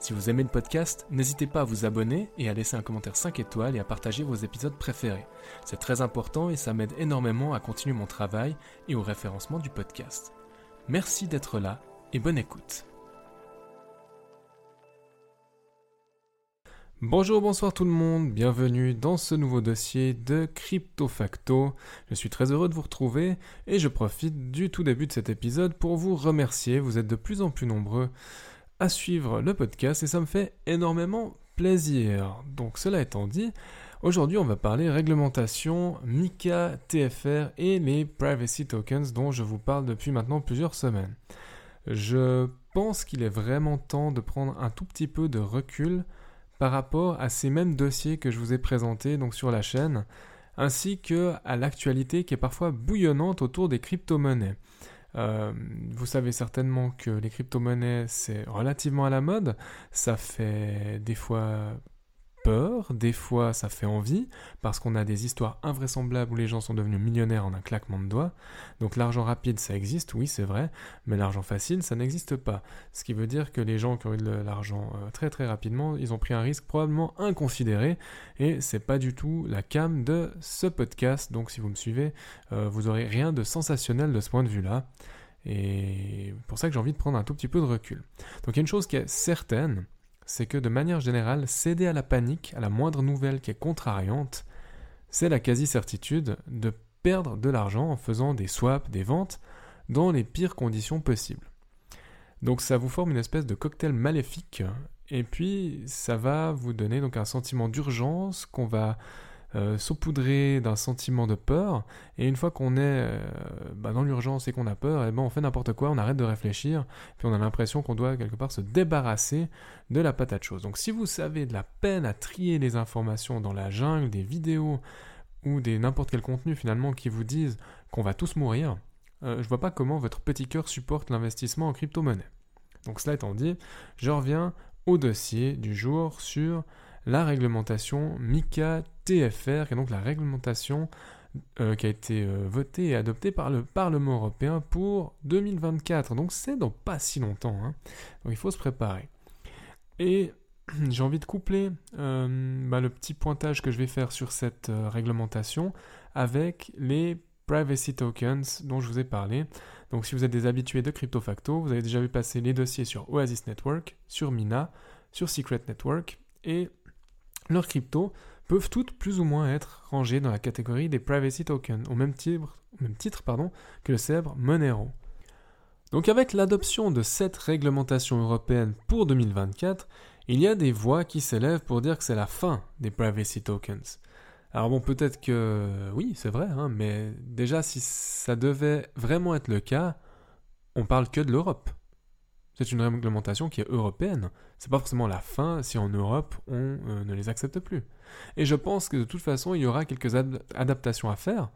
Si vous aimez le podcast, n'hésitez pas à vous abonner et à laisser un commentaire 5 étoiles et à partager vos épisodes préférés. C'est très important et ça m'aide énormément à continuer mon travail et au référencement du podcast. Merci d'être là et bonne écoute. Bonjour, bonsoir tout le monde, bienvenue dans ce nouveau dossier de Crypto Facto. Je suis très heureux de vous retrouver et je profite du tout début de cet épisode pour vous remercier. Vous êtes de plus en plus nombreux à suivre le podcast et ça me fait énormément plaisir. Donc cela étant dit, aujourd'hui on va parler réglementation, MiCA, TFR et les privacy tokens dont je vous parle depuis maintenant plusieurs semaines. Je pense qu'il est vraiment temps de prendre un tout petit peu de recul par rapport à ces mêmes dossiers que je vous ai présentés donc sur la chaîne, ainsi que à l'actualité qui est parfois bouillonnante autour des crypto-monnaies. Euh, vous savez certainement que les crypto-monnaies, c'est relativement à la mode. Ça fait des fois des fois ça fait envie, parce qu'on a des histoires invraisemblables où les gens sont devenus millionnaires en un claquement de doigts. Donc l'argent rapide, ça existe, oui, c'est vrai, mais l'argent facile, ça n'existe pas. Ce qui veut dire que les gens qui ont eu de l'argent euh, très très rapidement, ils ont pris un risque probablement inconsidéré, et c'est pas du tout la cam de ce podcast. Donc si vous me suivez, euh, vous aurez rien de sensationnel de ce point de vue-là. Et pour ça que j'ai envie de prendre un tout petit peu de recul. Donc il y a une chose qui est certaine, c'est que de manière générale, céder à la panique, à la moindre nouvelle qui est contrariante, c'est la quasi-certitude de perdre de l'argent en faisant des swaps, des ventes, dans les pires conditions possibles. Donc ça vous forme une espèce de cocktail maléfique, et puis ça va vous donner donc un sentiment d'urgence qu'on va euh, d'un sentiment de peur. Et une fois qu'on est euh, bah, dans l'urgence et qu'on a peur, et eh ben on fait n'importe quoi, on arrête de réfléchir, puis on a l'impression qu'on doit quelque part se débarrasser de la patate chose. Donc si vous savez de la peine à trier les informations dans la jungle, des vidéos ou des n'importe quel contenu finalement qui vous disent qu'on va tous mourir, euh, je vois pas comment votre petit cœur supporte l'investissement en crypto-monnaie. Donc cela étant dit, je reviens au dossier du jour sur la réglementation MICA TFR, qui est donc la réglementation euh, qui a été euh, votée et adoptée par le Parlement européen pour 2024. Donc c'est dans pas si longtemps. Hein. Donc il faut se préparer. Et j'ai envie de coupler euh, bah, le petit pointage que je vais faire sur cette réglementation avec les privacy tokens dont je vous ai parlé. Donc si vous êtes des habitués de CryptoFacto, vous avez déjà vu passer les dossiers sur Oasis Network, sur Mina, sur Secret Network et leurs cryptos peuvent toutes plus ou moins être rangées dans la catégorie des privacy tokens, au même titre, que le célèbre Monero. Donc avec l'adoption de cette réglementation européenne pour 2024, il y a des voix qui s'élèvent pour dire que c'est la fin des privacy tokens. Alors bon, peut-être que oui, c'est vrai, hein, mais déjà si ça devait vraiment être le cas, on parle que de l'Europe. C'est une réglementation qui est européenne. C'est pas forcément la fin si en Europe on euh, ne les accepte plus. Et je pense que de toute façon il y aura quelques adaptations à faire.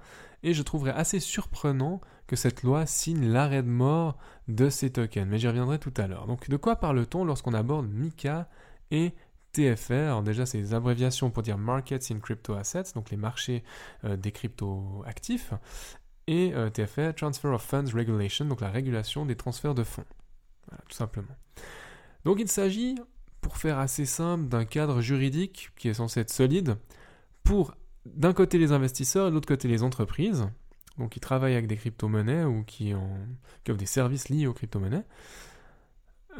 Et je trouverais assez surprenant que cette loi signe l'arrêt de mort de ces tokens. Mais j'y reviendrai tout à l'heure. Donc de quoi parle-t-on lorsqu'on aborde MICA et TFR, déjà c'est des abréviations pour dire Markets in Crypto Assets, donc les marchés euh, des crypto actifs, et euh, TFR, Transfer of Funds Regulation, donc la régulation des transferts de fonds tout simplement. Donc il s'agit, pour faire assez simple, d'un cadre juridique qui est censé être solide pour d'un côté les investisseurs et de l'autre côté les entreprises, donc qui travaillent avec des crypto-monnaies ou qui, ont des services liés aux crypto-monnaies.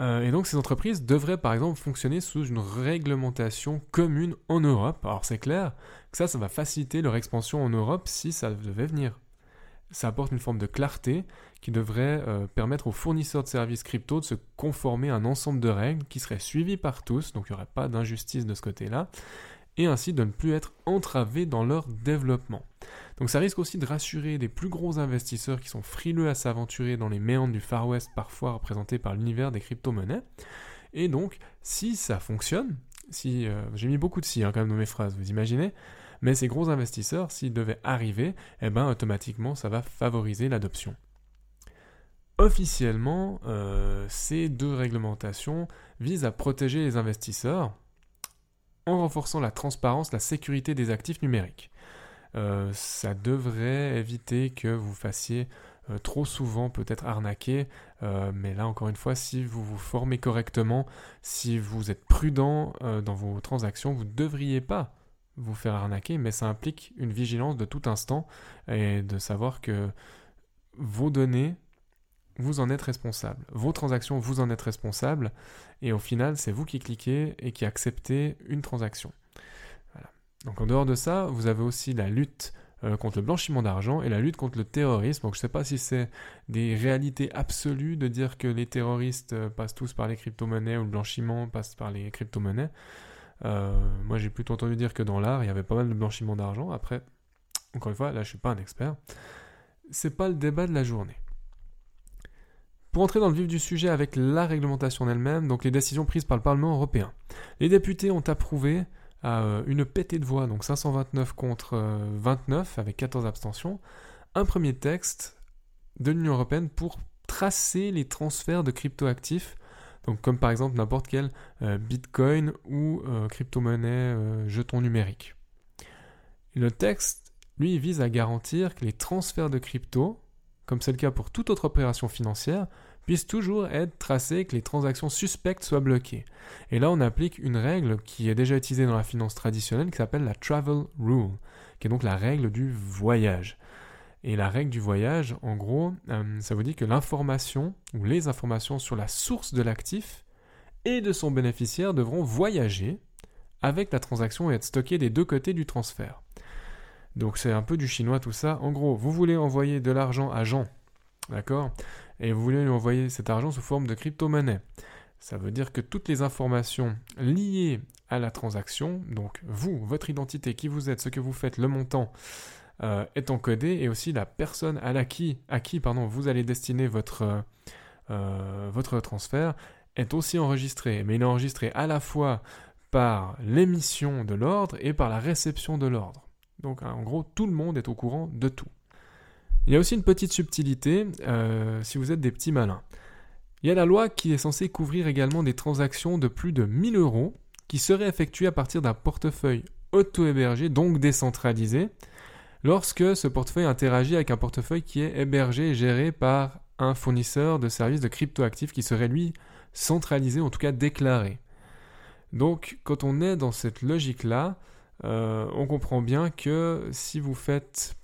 Euh, et donc ces entreprises devraient par exemple fonctionner sous une réglementation commune en Europe. Alors c'est clair que ça, ça va faciliter leur expansion en Europe si ça devait venir ça apporte une forme de clarté qui devrait euh, permettre aux fournisseurs de services crypto de se conformer à un ensemble de règles qui seraient suivies par tous, donc il n'y aurait pas d'injustice de ce côté-là, et ainsi de ne plus être entravés dans leur développement. Donc ça risque aussi de rassurer des plus gros investisseurs qui sont frileux à s'aventurer dans les méandres du Far West parfois représentés par l'univers des crypto-monnaies. Et donc, si ça fonctionne, si j'ai mis beaucoup de si hein, quand même dans mes phrases, vous imaginez, mais ces gros investisseurs, s'ils devaient arriver, eh ben automatiquement ça va favoriser l'adoption. Officiellement, ces deux réglementations visent à protéger les investisseurs en renforçant la transparence, la sécurité des actifs numériques. Euh, ça devrait éviter que vous fassiez euh, trop souvent peut-être arnaquer, euh, mais là encore une fois, si vous vous formez correctement, si vous êtes prudent dans vos transactions, vous ne devriez pas vous faire arnaquer, mais ça implique une vigilance de tout instant et de savoir que vos données, vous en êtes responsable. Vos transactions, vous en êtes responsable. Et au final, c'est vous qui cliquez et qui acceptez une transaction. Donc en dehors de ça, vous avez aussi la lutte euh, contre le blanchiment d'argent et la lutte contre le terrorisme. Donc je ne sais pas si c'est des réalités absolues de dire que les terroristes euh, passent tous par les crypto-monnaies ou le blanchiment passe par les crypto-monnaies. Euh, moi j'ai plutôt entendu dire que dans l'art, il y avait pas mal de blanchiment d'argent. Après, encore une fois, là je suis pas un expert. C'est pas le débat de la journée. Pour entrer dans le vif du sujet avec la réglementation elle-même, donc les décisions prises par le Parlement européen. Les députés ont approuvé à euh, une pétée de voix, donc 529 contre 29 euh, avec 14 abstentions, un premier texte de l'Union européenne pour tracer les transferts de cryptoactifs, donc comme par exemple n'importe quel euh, bitcoin ou crypto-monnaie jeton numérique. Le texte, lui, vise à garantir que les transferts de crypto, comme c'est le cas pour toute autre opération financière, puissent toujours être tracés, que les transactions suspectes soient bloquées. Et là, on applique une règle qui est déjà utilisée dans la finance traditionnelle qui s'appelle la Travel Rule, qui est donc la règle du voyage. Et la règle du voyage, en gros, euh, ça vous dit que l'information ou les informations sur la source de l'actif et de son bénéficiaire devront voyager avec la transaction et être stockées des deux côtés du transfert. Donc c'est un peu du chinois tout ça. En gros, vous voulez envoyer de l'argent à Jean, d'accord? Et vous voulez lui envoyer cet argent sous forme de crypto-monnaie. Ça veut dire que toutes les informations liées à la transaction, donc vous, votre identité, qui vous êtes, ce que vous faites, le montant, euh, est encodé et aussi la personne à, la qui, à qui pardon, vous allez destiner votre, euh, votre transfert est aussi enregistré. Mais il est enregistré à la fois par l'émission de l'ordre et par la réception de l'ordre. Donc en gros, tout le monde est au courant de tout. Il y a aussi une petite subtilité euh, si vous êtes des petits malins. Il y a la loi qui est censée couvrir également des transactions de plus de 1000 euros qui seraient effectuées à partir d'un portefeuille auto-hébergé, donc décentralisé, lorsque ce portefeuille interagit avec un portefeuille qui est hébergé et géré par un fournisseur de services de cryptoactifs qui serait lui centralisé, en tout cas déclaré. Donc quand on est dans cette logique-là, euh, on comprend bien que si vous faites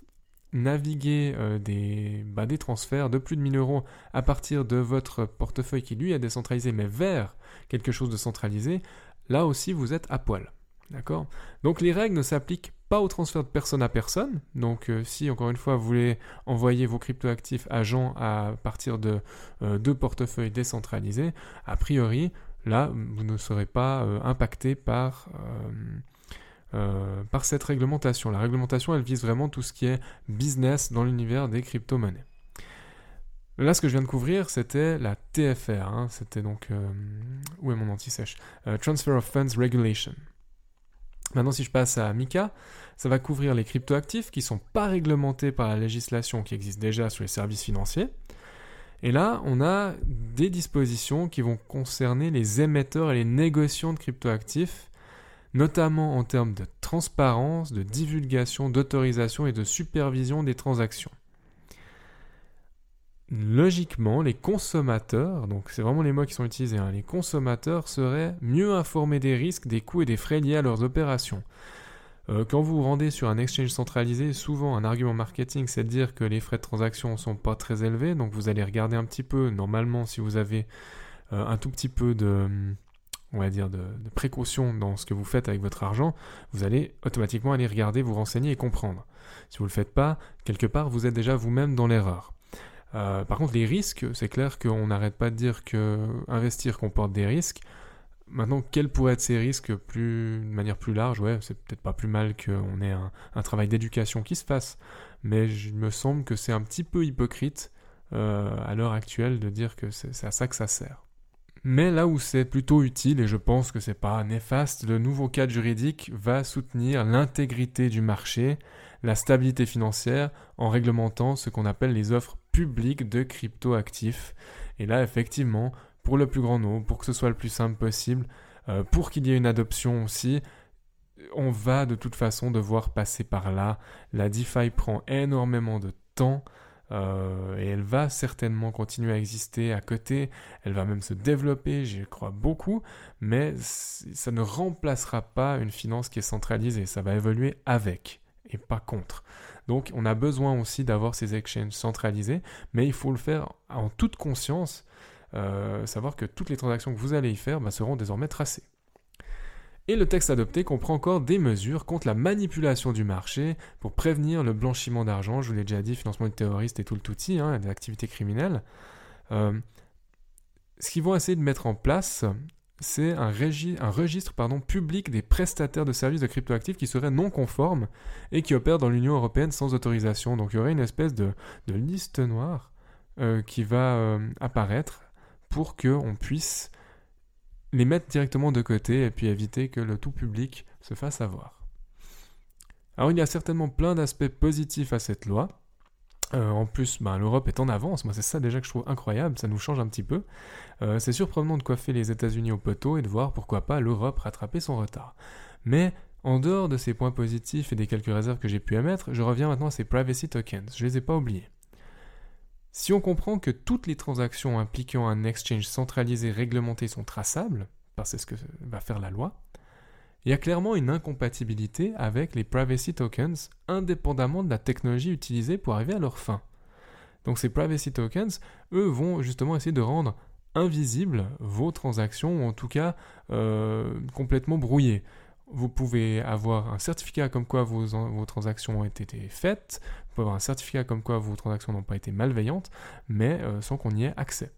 naviguer euh, des, bah, des transferts de plus de 1000 euros à partir de votre portefeuille qui lui est décentralisé mais vers quelque chose de centralisé, là aussi vous êtes à poil. D'accord? Donc les règles ne s'appliquent pas au transfert de personne à personne. Donc euh, si encore une fois vous voulez envoyer vos cryptoactifs à à partir de deux portefeuilles décentralisés, a priori là vous ne serez pas impacté par euh, cette réglementation. La réglementation, elle vise vraiment tout ce qui est business dans l'univers des crypto-monnaies. Là, ce que je viens de couvrir, c'était la TFR. Hein. c'était donc... Euh, où est mon anti-sèche? Euh, Transfer of Funds Regulation. Maintenant, si je passe à MICA, ça va couvrir les cryptoactifs qui ne sont pas réglementés par la législation qui existe déjà sur les services financiers. Et là, on a des dispositions qui vont concerner les émetteurs et les négociants de cryptoactifs notamment en termes de transparence, de divulgation, d'autorisation et de supervision des transactions. Logiquement, les consommateurs, donc c'est vraiment les mots qui sont utilisés, hein, les consommateurs seraient mieux informés des risques, des coûts et des frais liés à leurs opérations. Euh, quand vous vous rendez sur un exchange centralisé, souvent un argument marketing, c'est de dire que les frais de transaction ne sont pas très élevés, donc vous allez regarder un petit peu, normalement, si vous avez euh, un tout petit peu de, on va dire, de, précaution dans ce que vous faites avec votre argent, vous allez automatiquement aller regarder, vous renseigner et comprendre. Si vous ne le faites pas, quelque part, vous êtes déjà vous-même dans l'erreur. Euh, par contre, les risques, c'est clair qu'on n'arrête pas de dire que investir comporte des risques. Maintenant, quels pourraient être ces risques de manière plus large? Ouais, c'est peut-être pas plus mal qu'on ait un, travail d'éducation qui se fasse, mais il me semble que c'est un petit peu hypocrite euh, à l'heure actuelle de dire que c'est à ça que ça sert. Mais là où c'est plutôt utile, et je pense que c'est pas néfaste, le nouveau cadre juridique va soutenir l'intégrité du marché, la stabilité financière, en réglementant ce qu'on appelle les offres publiques de crypto-actifs. Et là, effectivement, pour le plus grand nombre, pour que ce soit le plus simple possible, euh, pour qu'il y ait une adoption aussi, on va de toute façon devoir passer par là. La DeFi prend énormément de temps. Euh, et elle va certainement continuer à exister à côté, elle va même se développer, j'y crois beaucoup, mais ça ne remplacera pas une finance qui est centralisée, ça va évoluer avec et pas contre. Donc on a besoin aussi d'avoir ces exchanges centralisés, mais il faut le faire en toute conscience, euh, savoir que toutes les transactions que vous allez y faire bah, seront désormais tracées. Et le texte adopté comprend encore des mesures contre la manipulation du marché pour prévenir le blanchiment d'argent, je vous l'ai déjà dit, financement de terroristes et tout le touti, hein, des activités criminelles. Euh, ce qu'ils vont essayer de mettre en place, c'est un, registre public des prestataires de services de cryptoactifs qui seraient non conformes et qui opèrent dans l'Union européenne sans autorisation. Donc il y aurait une espèce de, liste noire euh, qui va euh, apparaître pour qu'on puisse les mettre directement de côté et puis éviter que le tout public se fasse avoir. Alors il y a certainement plein d'aspects positifs à cette loi. Euh, en plus, ben, l'Europe est en avance. Moi, c'est ça déjà que je trouve incroyable. Ça nous change un petit peu. Euh, c'est surprenant de coiffer les États-Unis au poteau et de voir pourquoi pas l'Europe rattraper son retard. Mais en dehors de ces points positifs et des quelques réserves que j'ai pu émettre, je reviens maintenant à ces privacy tokens. Je les ai pas oubliés. Si on comprend que toutes les transactions impliquant un exchange centralisé réglementé sont traçables, parce que c'est ce que va faire la loi, il y a clairement une incompatibilité avec les privacy tokens indépendamment de la technologie utilisée pour arriver à leur fin. Donc ces privacy tokens, eux, vont justement essayer de rendre invisibles vos transactions, ou en tout cas euh, complètement brouillées vous pouvez avoir un certificat comme quoi vos, transactions ont été faites, vous pouvez avoir un certificat comme quoi vos transactions n'ont pas été malveillantes, mais euh, sans qu'on y ait accès.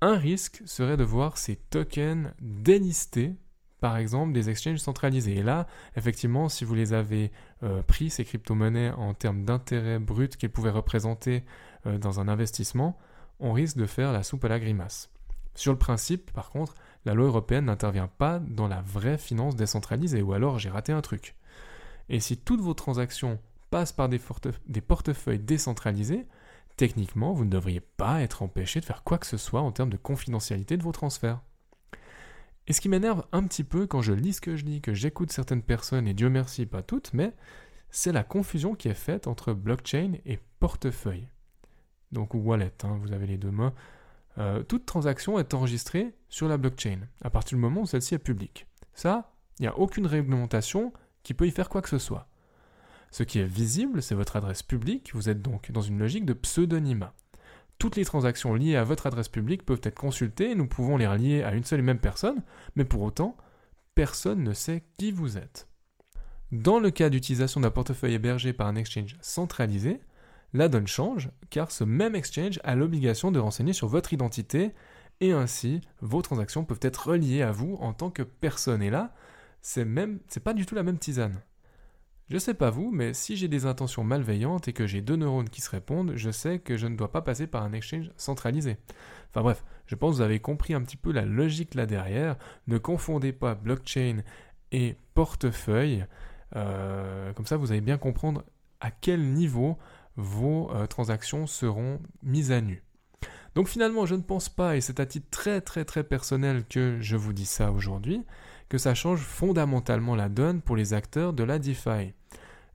Un risque serait de voir ces tokens délistés, par exemple, des exchanges centralisés. Et là, effectivement, si vous les avez euh, pris, ces crypto-monnaies, en termes d'intérêt brut qu'elles pouvaient représenter euh, dans un investissement, on risque de faire la soupe à la grimace. Sur le principe, par contre, la loi européenne n'intervient pas dans la vraie finance décentralisée, ou alors j'ai raté un truc. Et si toutes vos transactions passent par des, portefeuilles décentralisés, techniquement, vous ne devriez pas être empêché de faire quoi que ce soit en termes de confidentialité de vos transferts. Et ce qui m'énerve un petit peu quand je lis ce que je lis, que j'écoute certaines personnes, et Dieu merci, pas toutes, mais c'est la confusion qui est faite entre blockchain et portefeuille. Donc wallet, hein, vous avez les deux mots. Euh, toute transaction est enregistrée sur la blockchain, à partir du moment où celle-ci est publique. Ça, il n'y a aucune réglementation qui peut y faire quoi que ce soit. Ce qui est visible, c'est votre adresse publique, vous êtes donc dans une logique de pseudonymat. Toutes les transactions liées à votre adresse publique peuvent être consultées, nous pouvons les relier à une seule et même personne, mais pour autant, personne ne sait qui vous êtes. Dans le cas d'utilisation d'un portefeuille hébergé par un exchange centralisé, la donne change car ce même exchange a l'obligation de renseigner sur votre identité et ainsi vos transactions peuvent être reliées à vous en tant que personne. Et là, c'est même, c'est pas du tout la même tisane. Je sais pas vous, mais si j'ai des intentions malveillantes et que j'ai deux neurones qui se répondent, je sais que je ne dois pas passer par un exchange centralisé. Enfin bref, je pense que vous avez compris un petit peu la logique là derrière. Ne confondez pas blockchain et portefeuille. Euh, comme ça, vous allez bien comprendre à quel niveau vos euh, transactions seront mises à nu. Donc finalement, je ne pense pas, et c'est à titre très très très personnel que je vous dis ça aujourd'hui, que ça change fondamentalement la donne pour les acteurs de la DeFi.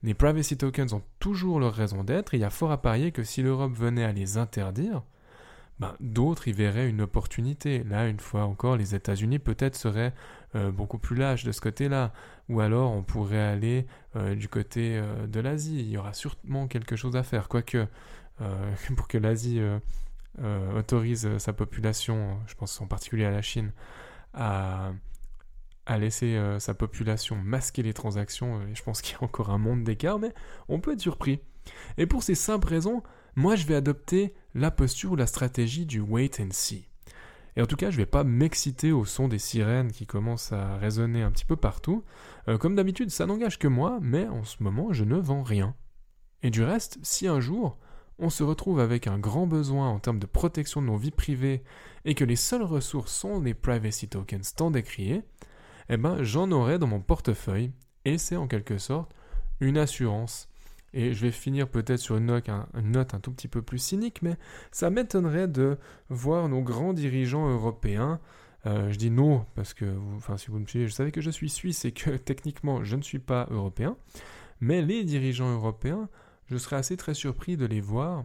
Les privacy tokens ont toujours leur raison d'être, il y a fort à parier que si l'Europe venait à les interdire, ben, d'autres y verraient une opportunité. Là, une fois encore, les États-Unis peut-être seraient euh, beaucoup plus lâches de ce côté-là. Ou alors, on pourrait aller euh, du côté euh, de l'Asie. Il y aura sûrement quelque chose à faire. Quoique, pour que l'Asie autorise sa population, je pense en particulier à la Chine, à, à laisser sa population masquer les transactions, je pense qu'il y a encore un monde d'écart, mais on peut être surpris. Et pour ces simples raisons, moi je vais adopter la posture ou la stratégie du wait and see. Et en tout cas, je vais pas m'exciter au son des sirènes qui commencent à résonner un petit peu partout. Euh, comme d'habitude, ça n'engage que moi, mais en ce moment, je ne vends rien. Et du reste, si un jour, on se retrouve avec un grand besoin en termes de protection de nos vies privées et que les seules ressources sont les privacy tokens tant décriés, eh ben j'en aurai dans mon portefeuille et c'est en quelque sorte une assurance. Et je vais finir peut-être sur une note, un, tout petit peu plus cynique, mais ça m'étonnerait de voir nos grands dirigeants européens euh, je dis non parce que, enfin, si vous me suivez, je savais que je suis suisse et que techniquement je ne suis pas européen. Mais les dirigeants européens, je serais assez très surpris de les voir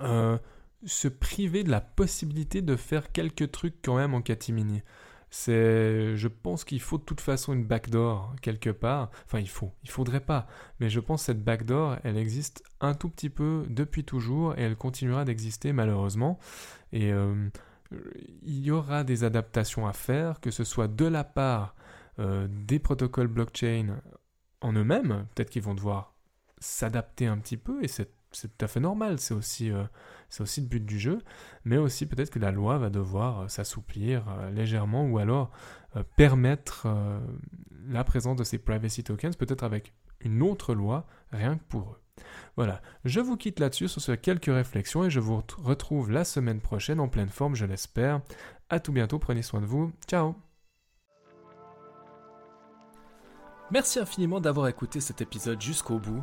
euh, se priver de la possibilité de faire quelques trucs quand même en catimini. Je pense qu'il faut de toute façon une backdoor quelque part. Enfin, il faut, il faudrait pas. Mais je pense que cette backdoor, elle existe un tout petit peu depuis toujours et elle continuera d'exister malheureusement. Et euh, il y aura des adaptations à faire, que ce soit de la part euh, des protocoles blockchain en eux-mêmes. Peut-être qu'ils vont devoir s'adapter un petit peu et c'est tout à fait normal, c'est aussi, euh, aussi le but du jeu, mais aussi peut-être que la loi va devoir euh, s'assouplir euh, légèrement ou alors permettre la présence de ces privacy tokens, peut-être avec une autre loi, rien que pour eux. Voilà, je vous quitte là-dessus sur ces quelques réflexions et je vous retrouve la semaine prochaine en pleine forme, je l'espère. À tout bientôt, prenez soin de vous. Ciao Merci infiniment d'avoir écouté cet épisode jusqu'au bout.